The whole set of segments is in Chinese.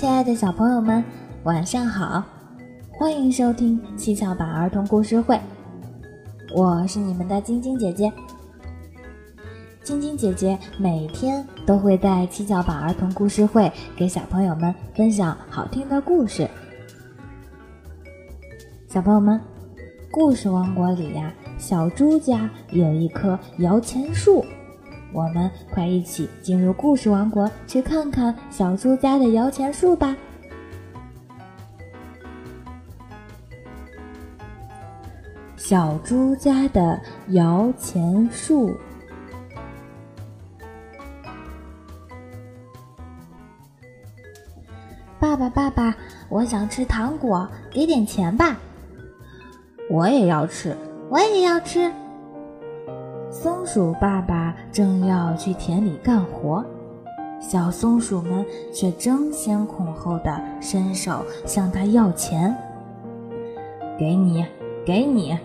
亲爱的小朋友们，晚上好！欢迎收听七巧板儿童故事会，我是你们的晶晶姐姐。晶晶姐姐每天都会在七巧板儿童故事会给小朋友们分享好听的故事。小朋友们，故事王国里呀，小猪家有一棵摇钱树。我们快一起进入故事王国，去看看小猪家的摇钱树吧！小猪家的摇钱树。爸爸，爸爸，我想吃糖果，给点钱吧！我也要吃，我也要吃。松鼠爸爸正要去田里干活，小松鼠们却争先恐后的伸手向他要钱。给你，给你！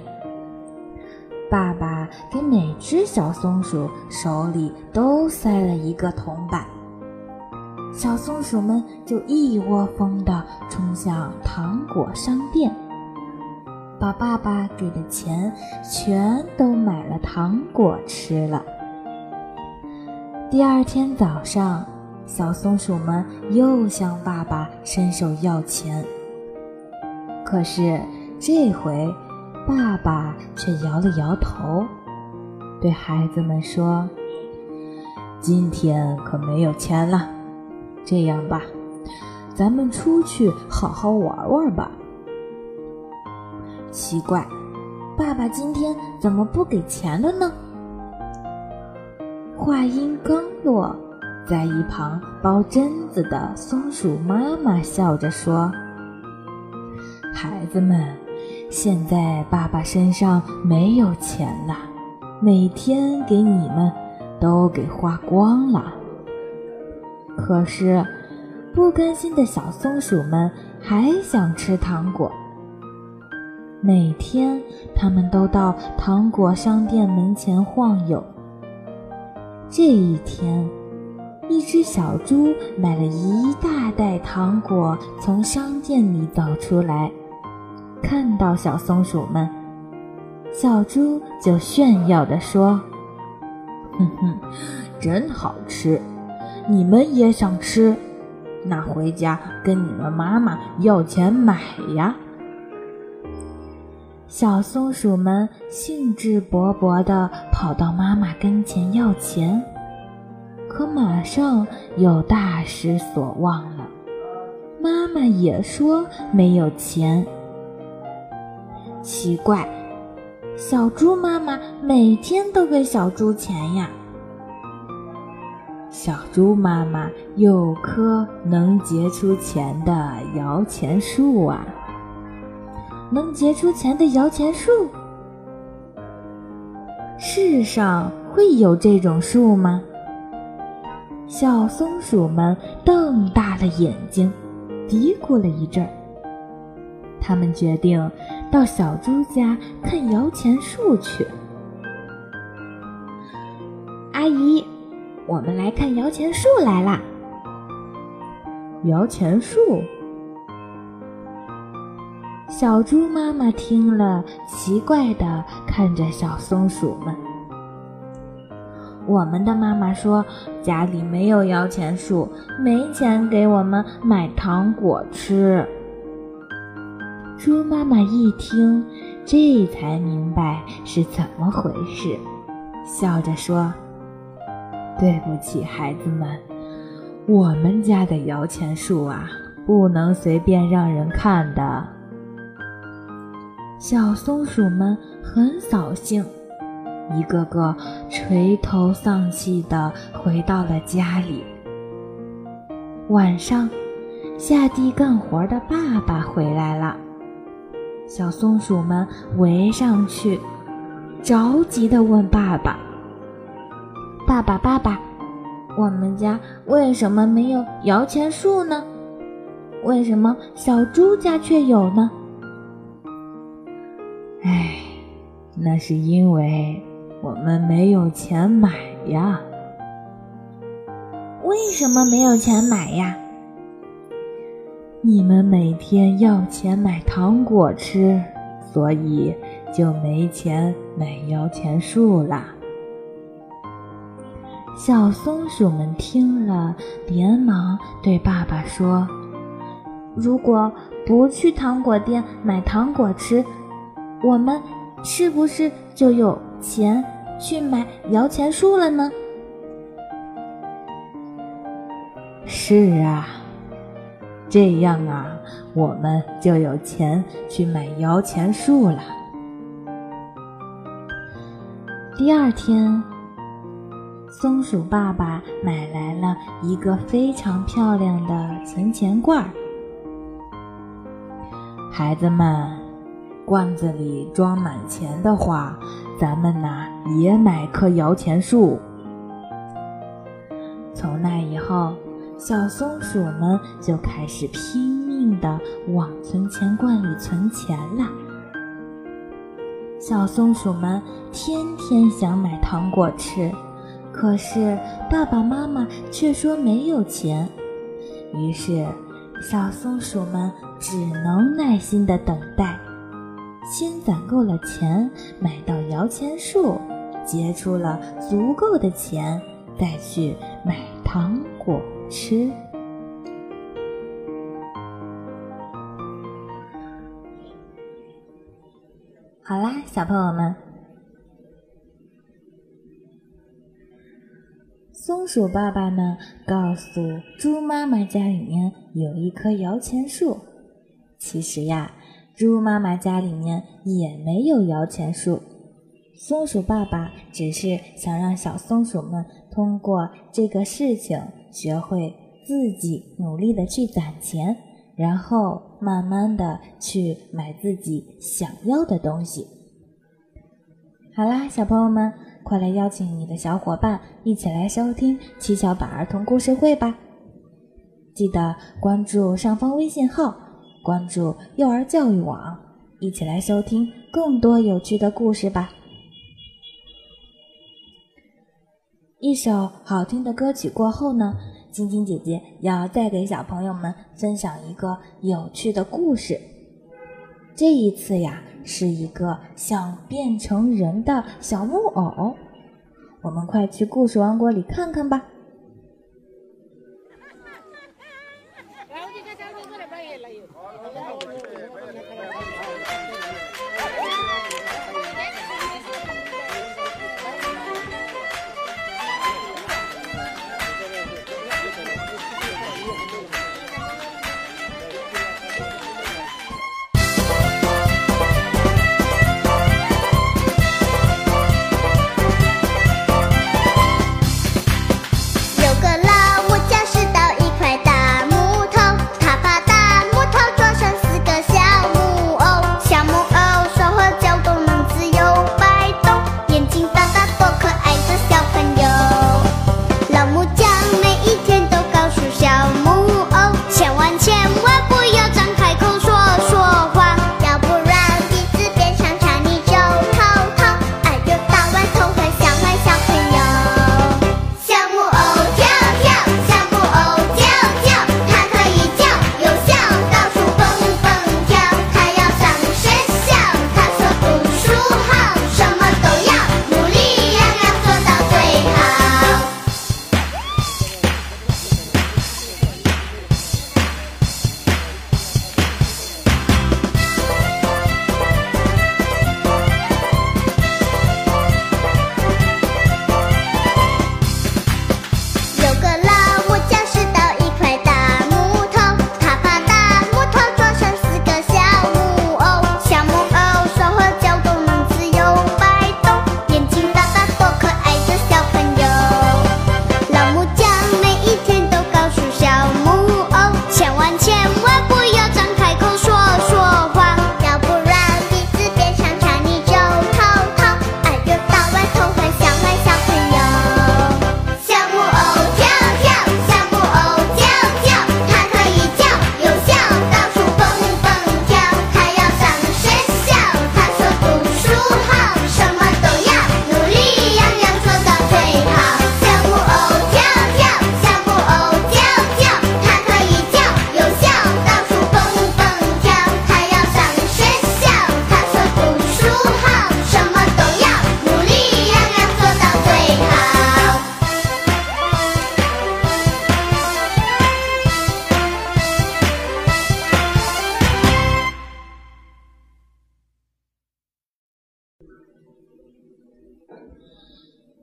爸爸给每只小松鼠手里都塞了一个铜板，小松鼠们就一窝蜂地冲向糖果商店。把爸爸给的钱全都买了糖果吃了。第二天早上，小松鼠们又向爸爸伸手要钱，可是这回爸爸却摇了摇头，对孩子们说：“今天可没有钱了。这样吧，咱们出去好好玩玩吧。”奇怪，爸爸今天怎么不给钱了呢？话音刚落，在一旁包榛子的松鼠妈妈笑着说：“孩子们，现在爸爸身上没有钱了，每天给你们都给花光了。可是，不甘心的小松鼠们还想吃糖果。”每天，他们都到糖果商店门前晃悠。这一天，一只小猪买了一大袋糖果，从商店里走出来，看到小松鼠们，小猪就炫耀地说：“哼哼，真好吃！你们也想吃？那回家跟你们妈妈要钱买呀！”小松鼠们兴致勃勃地跑到妈妈跟前要钱，可马上又大失所望了。妈妈也说没有钱。奇怪，小猪妈妈每天都给小猪钱呀。小猪妈妈有棵能结出钱的摇钱树啊。能结出钱的摇钱树，世上会有这种树吗？小松鼠们瞪大了眼睛，嘀咕了一阵儿。他们决定到小猪家看摇钱树去。阿姨，我们来看摇钱树来啦！摇钱树。小猪妈妈听了，奇怪地看着小松鼠们。我们的妈妈说，家里没有摇钱树，没钱给我们买糖果吃。猪妈妈一听，这才明白是怎么回事，笑着说：“对不起，孩子们，我们家的摇钱树啊，不能随便让人看的。”小松鼠们很扫兴，一个个垂头丧气地回到了家里。晚上，下地干活的爸爸回来了，小松鼠们围上去，着急地问爸爸：“爸爸，爸爸，我们家为什么没有摇钱树呢？为什么小猪家却有呢？”唉，那是因为我们没有钱买呀。为什么没有钱买呀？你们每天要钱买糖果吃，所以就没钱买摇钱树啦。”小松鼠们听了，连忙对爸爸说：“如果不去糖果店买糖果吃，我们是不是就有钱去买摇钱树了呢？”是啊，这样啊，我们就有钱去买摇钱树了。第二天，松鼠爸爸买来了一个非常漂亮的存钱罐儿。孩子们，罐子里装满钱的话，咱们呐也买棵摇钱树。从那以后。小松鼠们就开始拼命地往存钱罐里存钱了。小松鼠们天天想买糖果吃，可是爸爸妈妈却说没有钱。于是，小松鼠们只能耐心地等待，先攒够了钱买到摇钱树，结出了足够的钱，再去买糖果。吃，好啦，小朋友们，松鼠爸爸呢告诉猪妈妈家里面有一棵摇钱树。其实呀，猪妈妈家里面也没有摇钱树。松鼠爸爸只是想让小松鼠们通过这个事情。学会自己努力的去攒钱，然后慢慢的去买自己想要的东西。好啦，小朋友们，快来邀请你的小伙伴一起来收听七巧板儿童故事会吧！记得关注上方微信号，关注幼儿教育网，一起来收听更多有趣的故事吧！一首好听的歌曲过后呢，晶晶姐姐要再给小朋友们分享一个有趣的故事。这一次呀，是一个想变成人的小木偶，我们快去故事王国里看看吧。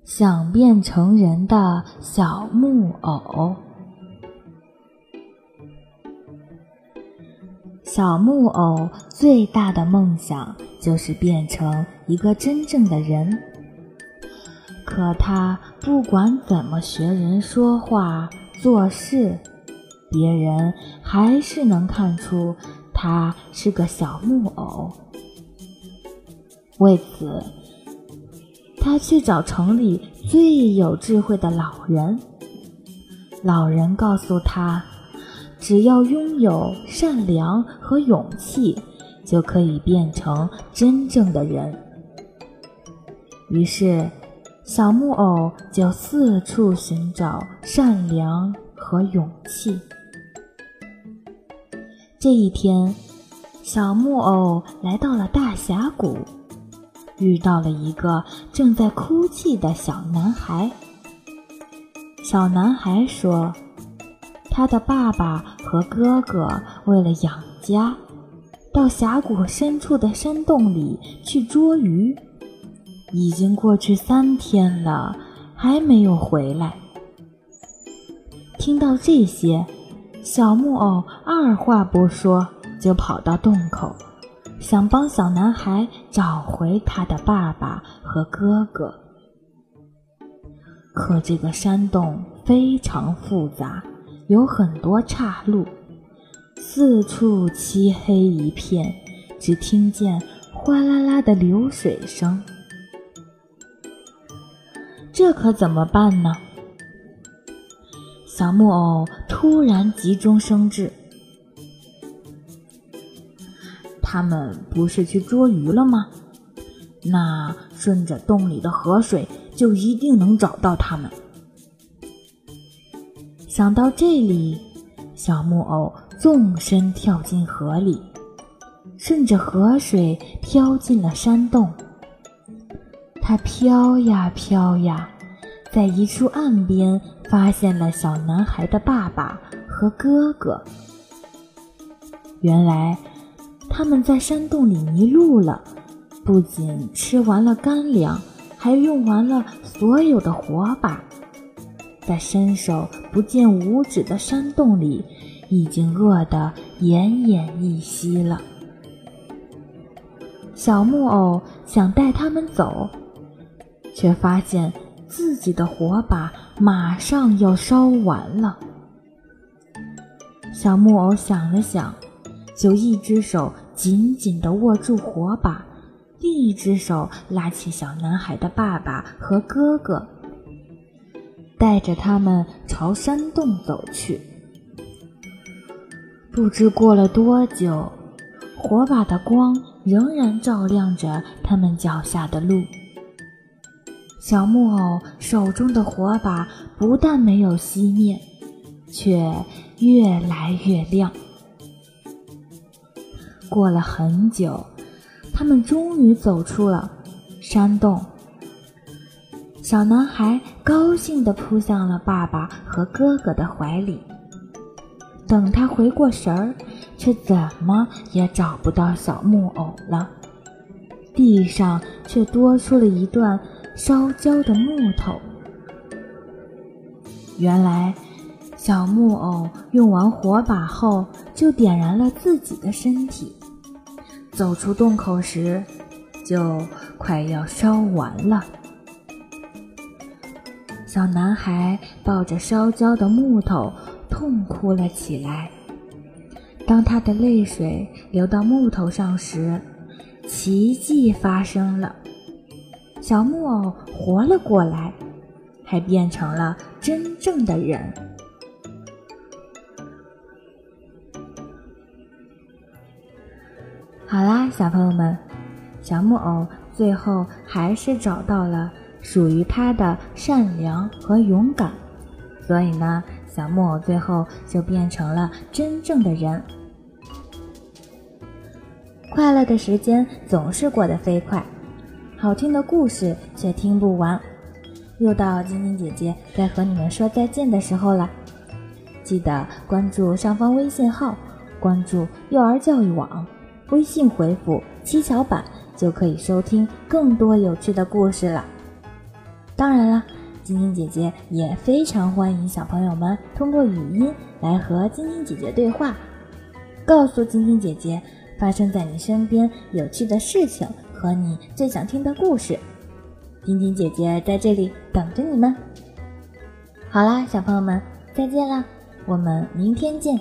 想变成人的小木偶。小木偶最大的梦想就是变成一个真正的人，可他不管怎么学人说话做事，别人还是能看出他是个小木偶。为此，他去找城里最有智慧的老人。老人告诉他，只要拥有善良和勇气，就可以变成真正的人。于是，小木偶就四处寻找善良和勇气。这一天，小木偶来到了大峡谷。遇到了一个正在哭泣的小男孩。小男孩说：“他的爸爸和哥哥为了养家，到峡谷深处的山洞里去捉鱼，已经过去三天了，还没有回来。”听到这些，小木偶二话不说就跑到洞口。想帮小男孩找回他的爸爸和哥哥，可这个山洞非常复杂，有很多岔路，四处漆黑一片，只听见哗啦啦的流水声。这可怎么办呢？小木偶突然急中生智。他们不是去捉鱼了吗？那顺着洞里的河水，就一定能找到他们。想到这里，小木偶纵身跳进河里，顺着河水飘进了山洞。他飘呀飘呀，在一处岸边发现了小男孩的爸爸和哥哥。原来。他们在山洞里迷路了，不仅吃完了干粮，还用完了所有的火把，在伸手不见五指的山洞里，已经饿得奄奄一息了。小木偶想带他们走，却发现自己的火把马上要烧完了。小木偶想了想，就一只手。紧紧地握住火把，另一只手拉起小男孩的爸爸和哥哥，带着他们朝山洞走去。不知过了多久，火把的光仍然照亮着他们脚下的路。小木偶手中的火把不但没有熄灭，却越来越亮。过了很久，他们终于走出了山洞。小男孩高兴地扑向了爸爸和哥哥的怀里。等他回过神儿，却怎么也找不到小木偶了。地上却多出了一段烧焦的木头。原来，小木偶用完火把后，就点燃了自己的身体。走出洞口时，就快要烧完了。小男孩抱着烧焦的木头，痛哭了起来。当他的泪水流到木头上时，奇迹发生了：小木偶活了过来，还变成了真正的人。好啦，小朋友们，小木偶最后还是找到了属于他的善良和勇敢，所以呢，小木偶最后就变成了真正的人。快乐的时间总是过得飞快，好听的故事却听不完，又到晶晶姐姐该和你们说再见的时候了。记得关注上方微信号，关注幼儿教育网。微信回复“七巧板”就可以收听更多有趣的故事了。当然了，晶晶姐姐也非常欢迎小朋友们通过语音来和晶晶姐姐对话，告诉晶晶姐姐发生在你身边有趣的事情和你最想听的故事。晶晶姐姐在这里等着你们。好啦，小朋友们，再见啦，我们明天见。